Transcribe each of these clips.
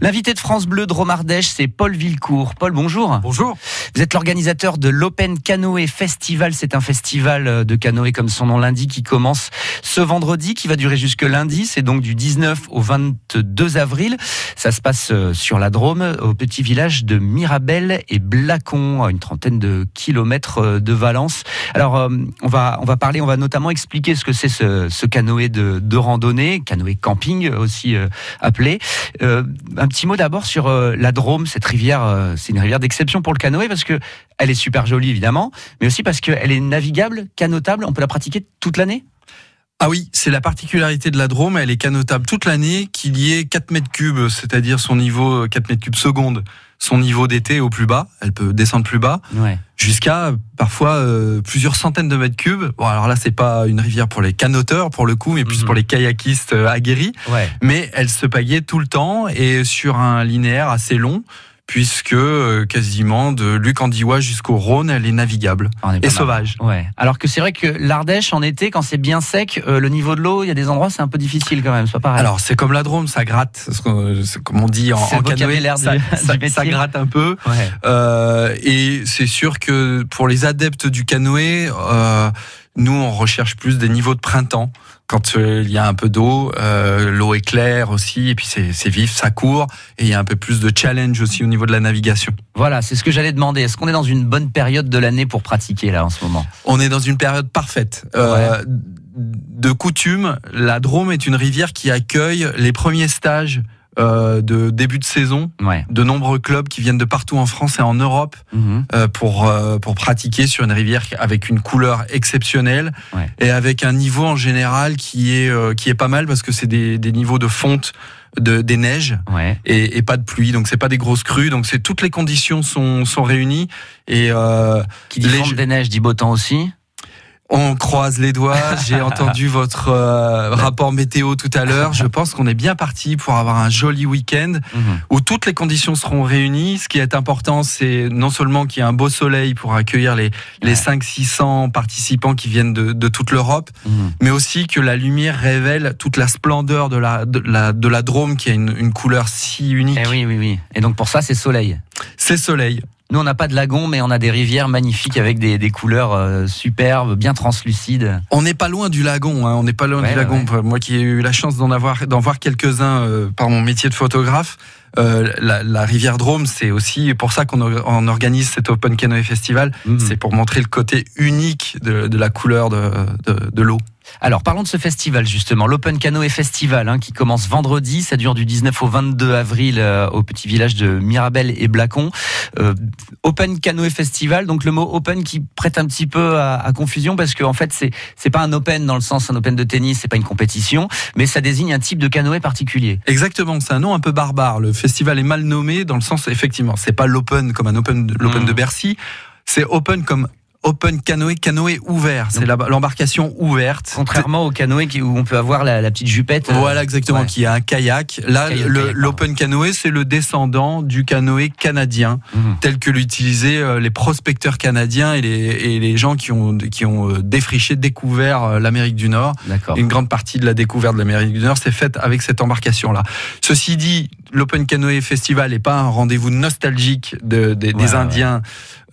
L'invité de France Bleu de Romardèche, c'est Paul Villecourt. Paul, bonjour. Bonjour. Vous êtes l'organisateur de l'Open Canoë Festival. C'est un festival de canoë, comme son nom l'indique, qui commence ce vendredi, qui va durer jusque lundi. C'est donc du 19 au 22 avril. Ça se passe euh, sur la Drôme, au petit village de Mirabel et Blacon, à une trentaine de kilomètres euh, de Valence. Alors, euh, on va, on va parler, on va notamment expliquer ce que c'est ce, ce canoë de, de randonnée, canoë camping aussi appelé. Euh, un petit mot d'abord sur euh, la Drôme, cette rivière. Euh, c'est une rivière d'exception pour le canoë parce que elle est super jolie évidemment, mais aussi parce qu'elle est navigable, canotable. On peut la pratiquer toute l'année? Ah oui, c'est la particularité de la Drôme, elle est canotable toute l'année, qu'il y ait 4 mètres cubes, c'est-à-dire son niveau 4 mètres cubes seconde, son niveau d'été au plus bas, elle peut descendre plus bas, ouais. jusqu'à parfois euh, plusieurs centaines de mètres cubes. Bon, alors là, c'est pas une rivière pour les canoteurs pour le coup, mais plus Mhm. pour les kayakistes euh, aguerris. Ouais. Mais elle se pagaie tout le temps et sur un linéaire assez long, puisque euh, quasiment de Luc Andiwa jusqu'au Rhône, elle est navigable est pas et sauvage. Ouais. Alors que c'est vrai que l'Ardèche en été, quand c'est bien sec, euh, le niveau de l'eau, il y a des endroits c'est un peu difficile quand même. C'est pas pareil. Alors c'est comme la Drôme, ça gratte, comme on dit en, canoë, ça, ça gratte un peu. ouais. Euh, et c'est sûr que pour les adeptes du canoë, euh, nous on recherche plus des niveaux de printemps. Quand euh, il y a un peu d'eau, euh, l'eau est claire aussi, et puis c'est vif, ça court, et il y a un peu plus de challenge aussi au niveau de la navigation. Voilà, c'est ce que j'allais demander. Est-ce qu'on est dans une bonne période de l'année pour pratiquer là en ce moment? On est dans une période parfaite. Euh, De coutume, la Drôme est une rivière qui accueille les premiers stages euh, de début de saison Ouais. de nombreux clubs qui viennent de partout en France et en Europe Mhm. euh, pour euh, pour pratiquer sur une rivière avec une couleur exceptionnelle Ouais. et avec un niveau en général qui est euh, qui est pas mal parce que c'est des, des niveaux de fonte de des neiges Ouais. et, et pas de pluie donc c'est pas des grosses crues donc c'est toutes les conditions sont sont réunies et euh, Qui dit Les des neiges dit beau temps aussi. On croise les doigts. J'ai entendu votre euh, rapport météo tout à l'heure. Je pense qu'on est bien parti pour avoir un joli week-end Mhm. où toutes les conditions seront réunies. Ce qui est important, c'est non seulement qu'il y ait un beau soleil pour accueillir les, les Ouais. 500-600 participants qui viennent de, de toute l'Europe, Mhm. mais aussi que la lumière révèle toute la splendeur de la, de la, de la Drôme qui a une, une couleur si unique. Eh oui, oui, oui. Et donc pour ça, c'est soleil. C'est soleil. Nous, on n'a pas de lagon, mais on a des rivières magnifiques avec des, des couleurs euh, superbes, bien translucides. On n'est pas loin du lagon, hein, on n'est pas loin Ouais, du ouais, lagon. Moi qui ai eu la chance d'en avoir, d'en voir quelques-uns euh, par mon métier de photographe, euh, la, la rivière Drôme, c'est aussi pour ça qu'on or- on organise cet Open Canoë Festival. Mhm. C'est pour montrer le côté unique de, de la couleur de, de, de l'eau. Alors, parlons de ce festival justement, l'Open Canoë Festival, hein, qui commence vendredi. Ça dure du 19 au 22 avril euh, au petit village de Mirabel et Blacon. Euh, open Canoë Festival, donc le mot Open qui prête un petit peu à, à confusion parce qu'en en fait, c'est c'est pas un Open dans le sens un Open de tennis, c'est pas une compétition, mais ça désigne un type de canoë particulier. Exactement, c'est un nom un peu barbare. Le festival est mal nommé dans le sens, effectivement, c'est pas l'Open comme un Open, l'Open de Bercy, c'est Open comme Open Canoë, canoë ouvert. C'est l'embarcation ouverte. Contrairement au canoë où on peut avoir la, la petite jupette. euh, Voilà exactement, ouais. qui a un kayak. Là, l'open canoë, c'est le descendant du canoë canadien, Mhm. tel que l'utilisaient euh, les prospecteurs canadiens et les, et les gens qui ont, qui ont euh, défriché, découvert l'Amérique du Nord. Une grande partie de la découverte de l'Amérique du Nord s'est faite avec cette embarcation-là. Ceci dit, l'Open Canoë Festival n'est pas un rendez-vous nostalgique de- des- des Ouais, Indiens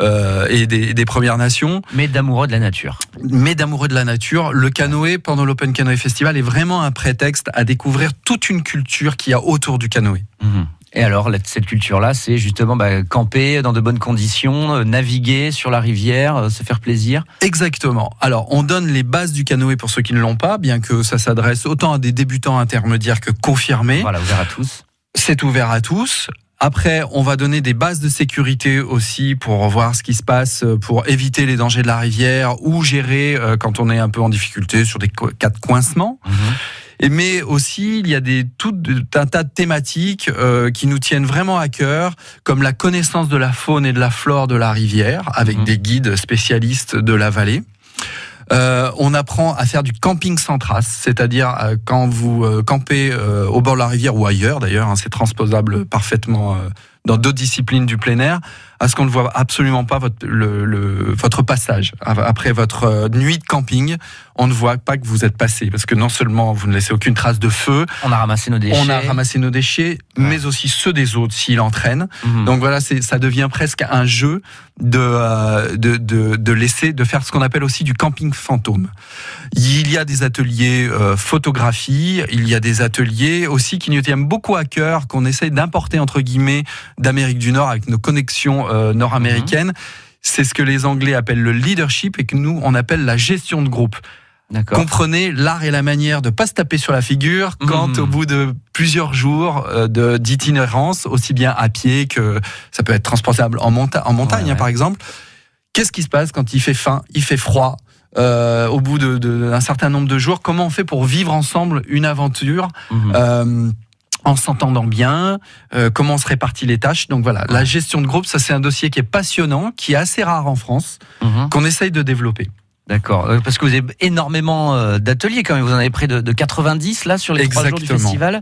euh, et des, des Premières Nations, Mais d'amoureux de la nature. mais d'amoureux de la nature. Le canoë, pendant l'Open Canoë Festival, est vraiment un prétexte à découvrir toute une culture qu'il y a autour du canoë. Mhm. Et alors, cette culture-là, c'est justement bah, camper dans de bonnes conditions, euh, naviguer sur la rivière, euh, se faire plaisir. Exactement. Alors, on donne les bases du canoë pour ceux qui ne l'ont pas, bien que ça s'adresse autant à des débutants intermédiaires que confirmés. Voilà, ouvert à tous. C'est ouvert à tous. Après, on va donner des bases de sécurité aussi pour voir ce qui se passe, euh, pour éviter les dangers de la rivière ou gérer euh, quand on est un peu en difficulté sur des cas de coincement. Et mais aussi, il y a des, tout un tas de thématiques euh, qui nous tiennent vraiment à cœur, comme la connaissance de la faune et de la flore de la rivière, avec Mhm. des guides spécialistes de la vallée. Euh, on apprend à faire du camping sans trace, c'est-à-dire euh, quand vous euh, campez euh, au bord de la rivière ou ailleurs d'ailleurs, hein, c'est transposable parfaitement euh, dans d'autres disciplines du plein air, à ce qu'on ne voit absolument pas votre, le, votre passage. Après votre euh, nuit de camping, on ne voit pas que vous êtes passé. Parce que non seulement vous ne laissez aucune trace de feu, on a ramassé nos déchets, on a ramassé nos déchets, mais aussi ceux des autres s'il entraîne. Mhm. Donc voilà, ça devient presque un jeu euh, de, de, de, laisser, de faire ce qu'on appelle aussi du camping fantôme. Il y a des ateliers euh, photographie, il y a des ateliers aussi qui nous tiennent beaucoup à cœur, qu'on essaye d'importer entre guillemets d'Amérique du Nord avec nos connexions euh, nord-américaines. C'est ce que les Anglais appellent le leadership et que nous, on appelle la gestion de groupe. Comprenez l'art et la manière de pas se taper sur la figure quand mhm. au bout de plusieurs jours euh, de d'itinérance, aussi bien à pied que ça peut être transportable en, en montagne hein, par exemple. Qu'est-ce qui se passe quand il fait faim, il fait froid euh, au bout d'un certain nombre de jours? Comment on fait pour vivre ensemble une aventure mhm en s'entendant bien, euh, comment on se répartit les tâches. Donc voilà, la gestion de groupe, ça c'est un dossier qui est passionnant, qui est assez rare en France, mhm. qu'on essaye de développer. D'accord, euh, parce que vous avez énormément euh, d'ateliers quand même, vous en avez près de, de 90 là sur les trois jours du festival.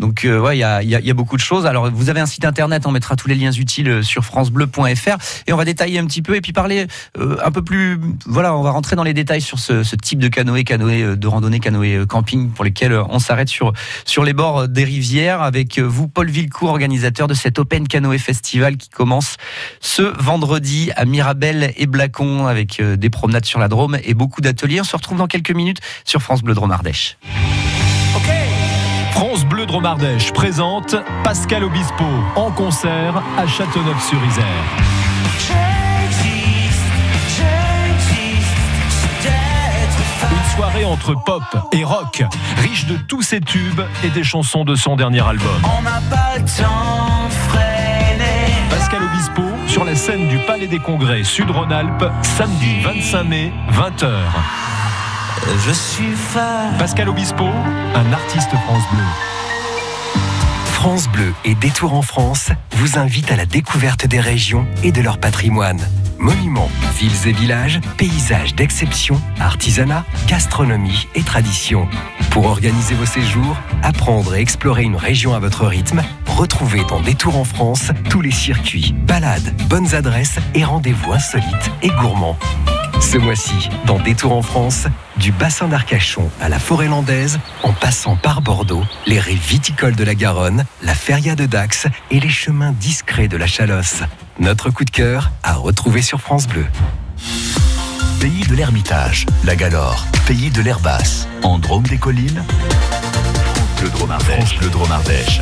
Donc euh, ouais, il y a, y, y a, beaucoup de choses. Alors vous avez un site internet, on mettra tous les liens utiles euh, sur francebleu.fr et on va détailler un petit peu et puis parler euh, un peu plus. Voilà, on va rentrer dans les détails sur ce, ce type de canoë, canoë de randonnée, canoë camping pour lesquels on s'arrête sur sur les bords des rivières avec vous, Paul Villecourt, organisateur de cet Open Canoë Festival qui commence ce vendredi à Mirabel et Blacon avec des promenades sur la Drôme et beaucoup d'ateliers. On se retrouve dans quelques minutes sur France Bleu Drôme Ardèche. France Bleu Dromardèche présente Pascal Obispo en concert à Châteauneuf-sur-Isère. Une soirée entre pop et rock, riche de tous ses tubes et des chansons de son dernier album. Pascal Obispo sur la scène du Palais des Congrès Sud-Rhône-Alpes, samedi 25 mai, 20h. Je suis Pascal Obispo, un artiste France Bleu. France Bleu et Détour en France vous invitent à la découverte des régions et de leur patrimoine. Monuments, villes et villages, paysages d'exception, artisanat, gastronomie et tradition. Pour organiser vos séjours, apprendre et explorer une région à votre rythme, retrouvez dans Détour en France tous les circuits, balades, bonnes adresses et rendez-vous insolites et gourmands. Ce mois-ci, dans Détour en France, du bassin d'Arcachon à la forêt landaise, en passant par Bordeaux, les rives viticoles de la Garonne, la feria de Dax et les chemins discrets de la Chalosse. Notre coup de cœur à retrouver sur France Bleu. Pays de l'Ermitage, la Galore, pays de l'Air basse, en Drôme des collines, le Dromardèche. le Dromardèche.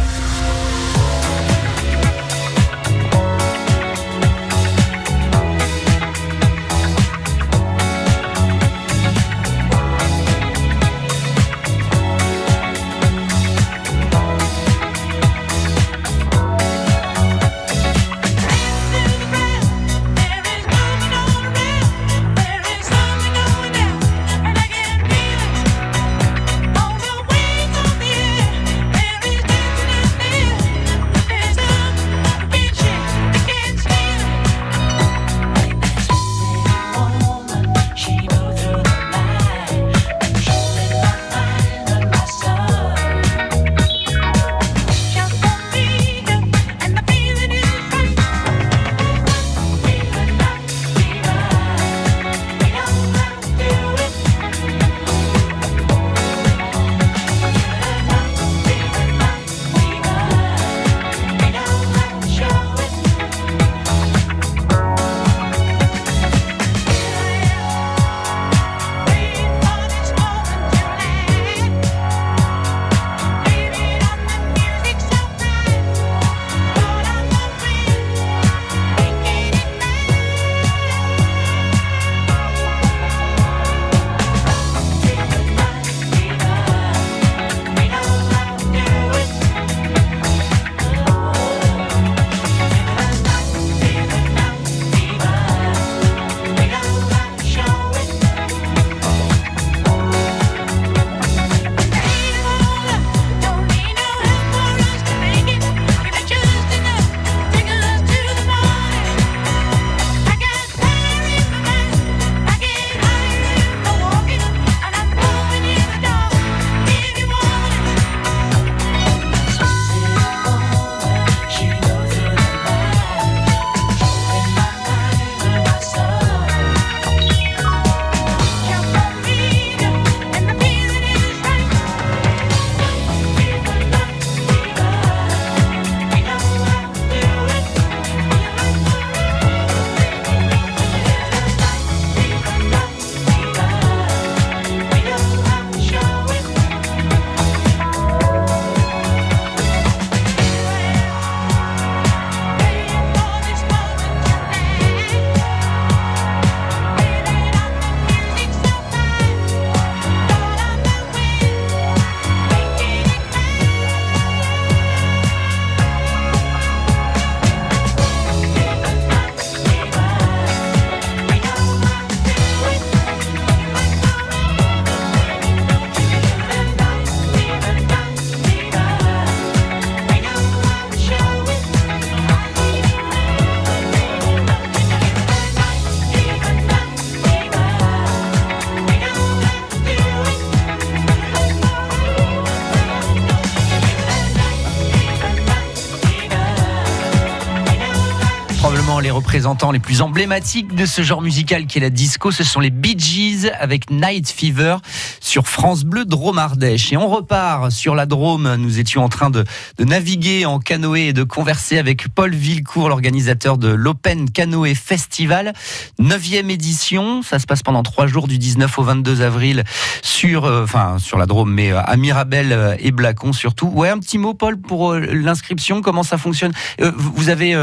Les représentants les plus emblématiques de ce genre musical qui est la disco. Ce sont les Bee Gees avec Night Fever sur France Bleu Drôme Ardèche. Et on repart sur la Drôme. Nous étions en train de, naviguer en canoë et de converser avec Paul Villecourt, l'organisateur de l'Open Canoë Festival. Neuvième édition. Ça se passe pendant trois jours du 19 au 22 avril sur, euh, enfin, sur la Drôme, mais euh, à Mirabel euh, et Blacon surtout. Ouais, un petit mot, Paul, pour l'inscription. Comment ça fonctionne? Vous avez,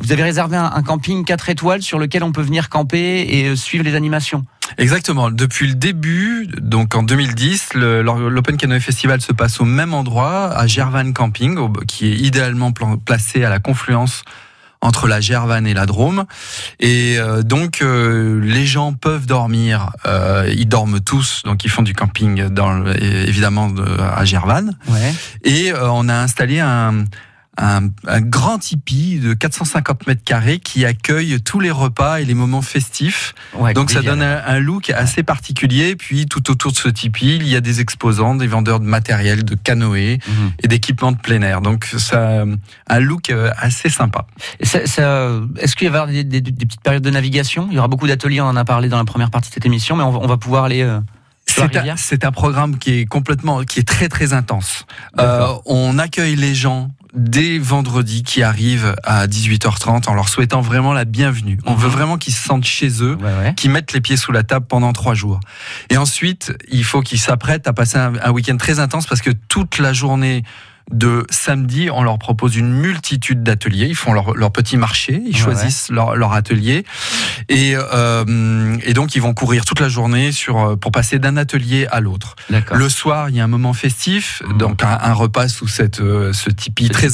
vous avez réservé un, camping 4 étoiles sur lequel on peut venir camper et suivre les animations. Exactement. Depuis le début, donc en 2010, l'Open Canoë Festival se passe au même endroit, à Gervan Camping, qui est idéalement placé à la confluence entre la Gervanne et la Drôme. Et euh, donc euh, les gens peuvent dormir, euh, ils dorment tous, donc ils font du camping dans, évidemment à Gervanne. Ouais. Et on a installé un, un, grand tipi de 450 mètres carrés qui accueille tous les repas et les moments festifs. Donc ça donne un, look assez particulier. Puis tout autour de ce tipi, il y a des exposants, des vendeurs de matériel, de canoë mhm. et d'équipements de plein air. Donc ça un look euh, assez sympa. Est-ce qu'il y avoir des, des, petites périodes de navigation? Il y aura beaucoup d'ateliers, on en a parlé dans la première partie de cette émission, mais on va, pouvoir aller... Euh, c'est un, programme qui est complètement, qui est très très intense. Euh, on accueille les gens dès vendredi qui arrivent à 18h30 en leur souhaitant vraiment la bienvenue. On veut mhm. vraiment qu'ils se sentent chez eux, qu'ils mettent les pieds sous la table pendant trois jours. Et ensuite, il faut qu'ils s'apprêtent à passer un week-end très intense parce que toute la journée de samedi, on leur propose une multitude d'ateliers. Ils font leur, leur, petit marché, ils choisissent Leur, leur, atelier. Et, euh, et, donc, ils vont courir toute la journée sur, euh, pour passer d'un atelier à l'autre. Le soir, il y a un moment festif, mmh. donc un, repas sous cette, euh, ce tipi très,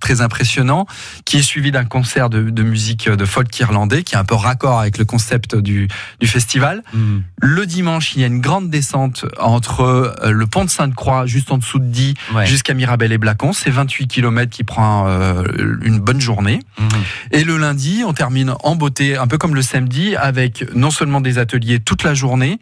très, impressionnant, qui est suivi d'un concert de, de, musique de folk irlandais, qui est un peu raccord avec le concept du, du festival. Mmh. Le dimanche, il y a une grande descente entre le pont de Sainte-Croix, juste en dessous de Die, jusqu'à Mirabel et Blacon. C'est 28 km qui prend euh, une bonne journée. Mhm. Et le lundi, on termine en beauté, un peu comme le samedi, avec non seulement des ateliers toute la journée,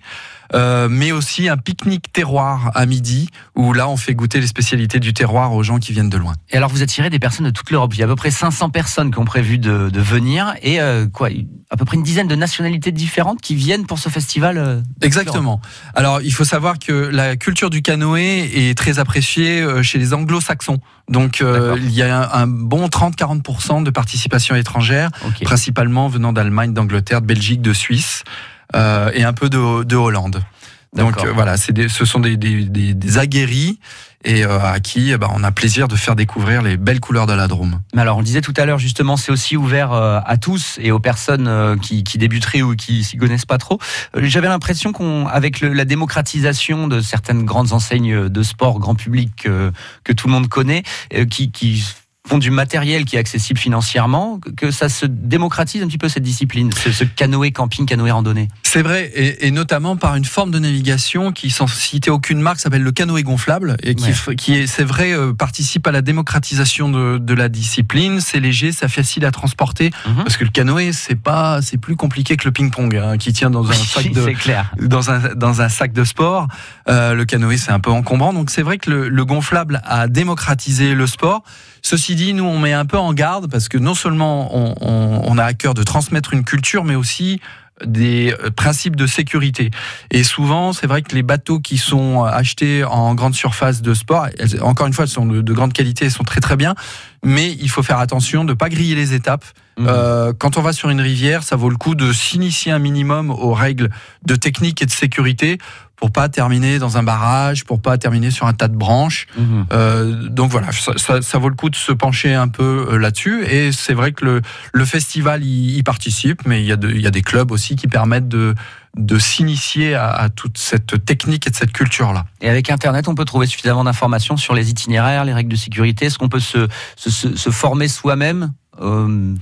euh, mais aussi un pique-nique terroir à midi, où là on fait goûter les spécialités du terroir aux gens qui viennent de loin. Et alors vous attirez des personnes de toute l'Europe. Il y a à peu près 500 personnes qui ont prévu de, venir, et euh, quoi, à peu près une dizaine de nationalités différentes qui viennent pour ce festival. Euh, Exactement. Alors il faut savoir que la culture du canoë est très appréciée chez les anglo-saxons. Donc il y a un, bon 30-40% de participation étrangère, principalement venant d'Allemagne, d'Angleterre, de Belgique, de Suisse. Euh, et un peu de, Hollande. Donc euh, voilà, des, ce sont des, des, aguerris et euh, à qui eh ben, on a plaisir de faire découvrir les belles couleurs de la Drôme. Mais alors on le disait tout à l'heure justement, c'est aussi ouvert à tous et aux personnes qui, qui débuteraient ou qui s'y connaissent pas trop. J'avais l'impression qu'avec la démocratisation de certaines grandes enseignes de sport grand public que tout le monde connaît, qui, qui font du matériel qui est accessible financièrement, que ça se démocratise un petit peu cette discipline, ce, canoë camping, canoë randonnée. C'est vrai, et, notamment par une forme de navigation qui, sans citer aucune marque, s'appelle le canoë gonflable, et qui, qui est, c'est vrai, euh, participe à la démocratisation de, de la discipline. C'est léger, c'est facile à transporter, mhm. parce que le canoë, c'est pas, c'est plus compliqué que le ping-pong, hein, qui tient dans un sac de, clair. dans un dans un sac de sport. Euh, le canoë, c'est un peu encombrant, donc c'est vrai que le, le gonflable a démocratisé le sport. Ceci dit, nous, on met un peu en garde parce que non seulement on, a à cœur de transmettre une culture, mais aussi des euh, principes de sécurité. Et souvent, c'est vrai que les bateaux qui sont achetés en grande surface de sport, encore une fois, elles sont de, grande qualité, elles sont très très bien, mais il faut faire attention de ne pas griller les étapes. Mmh. Euh, quand on va sur une rivière, ça vaut le coup de s'initier un minimum aux règles de technique et de sécurité pour pas terminer dans un barrage, pour pas terminer sur un tas de branches. Mhm. Euh, donc voilà, ça, vaut le coup de se pencher un peu euh, là-dessus. Et c'est vrai que le, le festival y, participe, mais il y, a il y a des clubs aussi qui permettent de de s'initier à, toute cette technique et de cette culture-là. Et avec Internet, on peut trouver suffisamment d'informations sur les itinéraires, les règles de sécurité. Est-ce qu'on peut se, se, se former soi-même? Euh,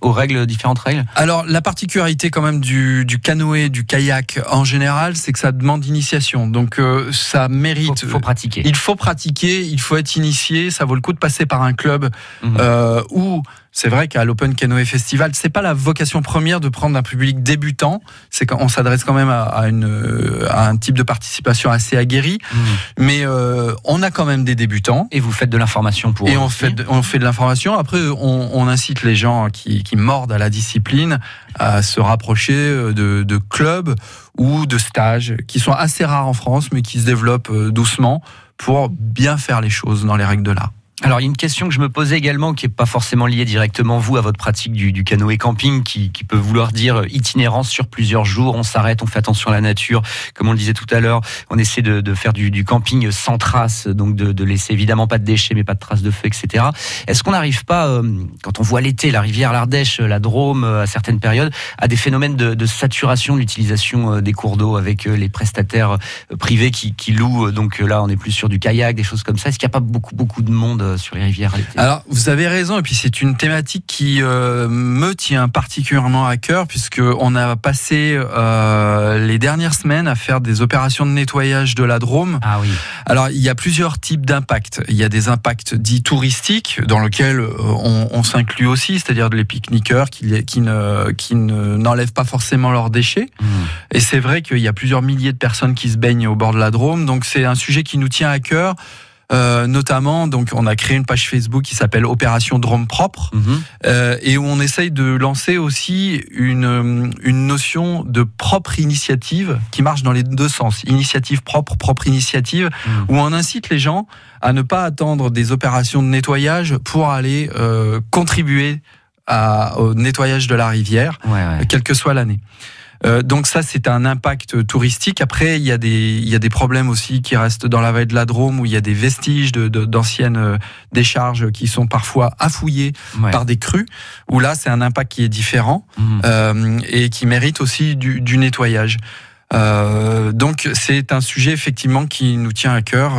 aux règles, différentes règles Alors la particularité quand même du, du canoë, du kayak en général, c'est que ça demande initiation. Donc euh, ça mérite. Il faut, pratiquer. Il faut pratiquer, il faut être initié. Ça vaut le coup de passer par un club mhm. euh, où c'est vrai qu'à l'Open Canoë Festival, c'est pas la vocation première de prendre un public débutant. C'est qu'on s'adresse quand même à, une, à un type de participation assez aguerri. Mmh. Mais euh, on a quand même des débutants. Et vous faites de l'information pour. Et on fait, de, on fait de l'information. Après, on, on, incite les gens qui, mordent à la discipline à se rapprocher de, de clubs ou de stages qui sont assez rares en France, mais qui se développent doucement pour bien faire les choses dans les règles de l'art. Alors, il y a une question que je me posais également, qui n'est pas forcément liée directement, vous, à votre pratique du, du canoë camping, qui, peut vouloir dire itinérance sur plusieurs jours. On s'arrête, on fait attention à la nature. Comme on le disait tout à l'heure, on essaie de, faire du, camping sans traces, donc de, laisser évidemment pas de déchets, mais pas de traces de feu, etc. Est-ce qu'on n'arrive pas, euh, quand on voit l'été, la rivière, l'Ardèche, la Drôme, euh, à certaines périodes, à des phénomènes de, saturation de l'utilisation euh, des cours d'eau avec les prestataires privés qui, qui louent Donc là, on est plus sur du kayak, des choses comme ça. Est-ce qu'il n'y a pas beaucoup, beaucoup de monde euh, sur les rivières Alors, vous avez raison, et puis c'est une thématique qui euh, me tient particulièrement à cœur, puisqu'on a passé euh, les dernières semaines à faire des opérations de nettoyage de la Drôme. Ah oui. Alors, il y a plusieurs types d'impacts. Il y a des impacts dits touristiques, dans lesquels on, s'inclut aussi, c'est-à-dire les pique-niqueurs qui, qui ne qui n'enlèvent pas forcément leurs déchets. Mmh. Et c'est vrai qu'il y a plusieurs milliers de personnes qui se baignent au bord de la Drôme, donc c'est un sujet qui nous tient à cœur. Euh, notamment, donc, on a créé une page Facebook qui s'appelle Opération Drôme Propre, mhm. euh, et où on essaye de lancer aussi une, une notion de propre initiative qui marche dans les deux sens. Initiative propre, propre initiative, mhm. où on incite les gens à ne pas attendre des opérations de nettoyage pour aller euh, contribuer à, au nettoyage de la rivière, quelle que soit l'année. Euh, donc ça, c'est un impact touristique. Après, il y, a des, il y a des problèmes aussi qui restent dans la vallée de la Drôme, où il y a des vestiges d'anciennes de, euh, décharges qui sont parfois affouillées par des crues, où là, c'est un impact qui est différent mmh. euh, et qui mérite aussi du, du nettoyage. Euh, donc c'est un sujet effectivement qui nous tient à cœur.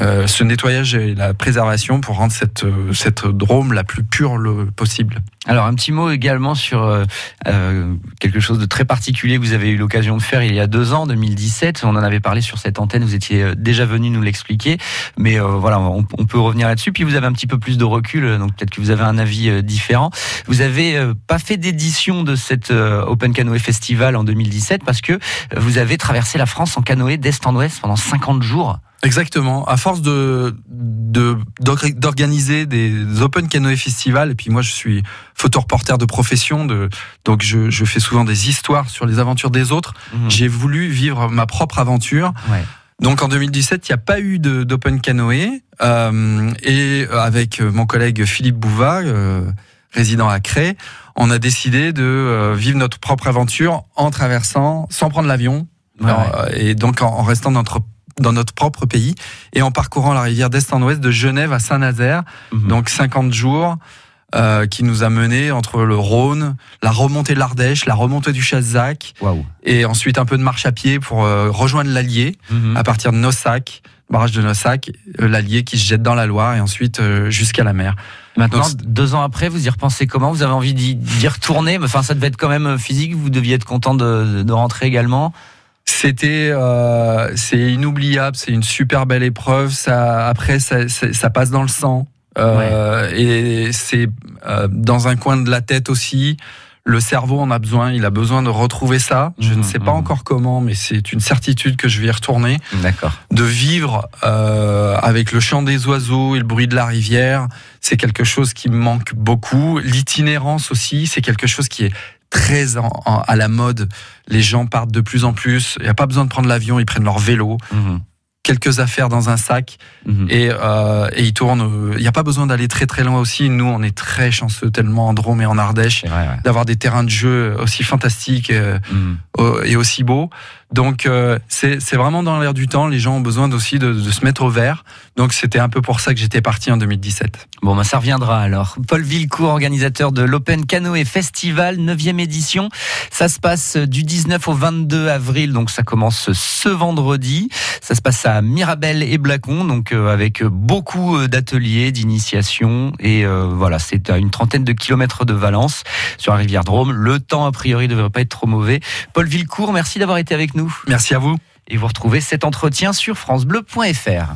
Euh, euh, ce nettoyage et la préservation pour rendre cette, euh, cette drôme la plus pure le possible. Alors un petit mot également sur euh, quelque chose de très particulier que vous avez eu l'occasion de faire il y a deux ans, 2017. On en avait parlé sur cette antenne, vous étiez déjà venu nous l'expliquer. Mais voilà, on, peut revenir là-dessus. Puis vous avez un petit peu plus de recul, donc peut-être que vous avez un avis différent. Vous avez pas fait d'édition de cet Open Canoë Festival en 2017 parce que vous avez traversé la France en canoë d'est en ouest pendant 50 jours. Exactement. À force de d'organiser des Open Canoë Festival, et puis moi je suis photoreporter de profession, de, donc je, je, fais souvent des histoires sur les aventures des autres. Mhm. J'ai voulu vivre ma propre aventure. Ouais. Donc en 2017, il n'y a pas eu d'Open Canoë. Euh, et avec mon collègue Philippe Bouva, euh, résident à Cré, on a décidé de euh, vivre notre propre aventure en traversant, sans prendre l'avion, et donc en, en restant dans notre dans notre propre pays et en parcourant la rivière d'est en ouest de Genève à Saint-Nazaire, mhm. donc 50 jours. Euh, qui nous a mené entre le Rhône, la remontée de l'Ardèche, la remontée du Chassac, et ensuite un peu de marche à pied pour euh, rejoindre l'Allier mhm. à partir de Nossac, barrage de Nossac, euh, l'Allier qui se jette dans la Loire et ensuite jusqu'à la mer. Maintenant, deux ans après, vous y repensez comment? Vous avez envie d'y retourner? Enfin, ça devait être quand même physique. Vous deviez être content de, de rentrer également. C'était, euh, c'est inoubliable, c'est une super belle épreuve. Ça, après, ça, ça passe dans le sang. Euh, Et c'est euh, dans un coin de la tête aussi. Le cerveau en a besoin, il a besoin de retrouver ça. Je ne mmh, sais pas mmh. encore comment, mais c'est une certitude que je vais y retourner. D'accord. De vivre euh, avec le chant des oiseaux et le bruit de la rivière, c'est quelque chose qui me manque beaucoup. L'itinérance aussi, c'est quelque chose qui est très à la mode. Les gens partent de plus en plus. Il n'y a pas besoin de prendre l'avion, ils prennent leur vélo. Mhm. quelques affaires dans un sac mhm. et, euh, et ils tournent. Il n'y a pas besoin d'aller très très loin aussi. Nous, on est très chanceux tellement en Drôme et en Ardèche d'avoir des terrains de jeu aussi fantastiques euh, mhm. et aussi beaux. Donc euh, c'est vraiment dans l'air du temps. Les gens ont besoin aussi de, se mettre au vert. Donc c'était un peu pour ça que j'étais parti en 2017. Bon, ben ça reviendra alors. Paul Villecourt, organisateur de l'Open Canoë Festival, 9e édition. Ça se passe du 19 au 22 avril, donc ça commence ce vendredi. Ça se passe à Mirabel et Blacon, donc euh, avec beaucoup euh, d'ateliers, d'initiation. Et voilà, c'est à une trentaine de kilomètres de Valence, sur la rivière Drôme. Le temps, a priori, ne devrait pas être trop mauvais. Paul Villecourt, merci d'avoir été avec Merci à vous. Et vous retrouvez cet entretien sur francebleu.fr.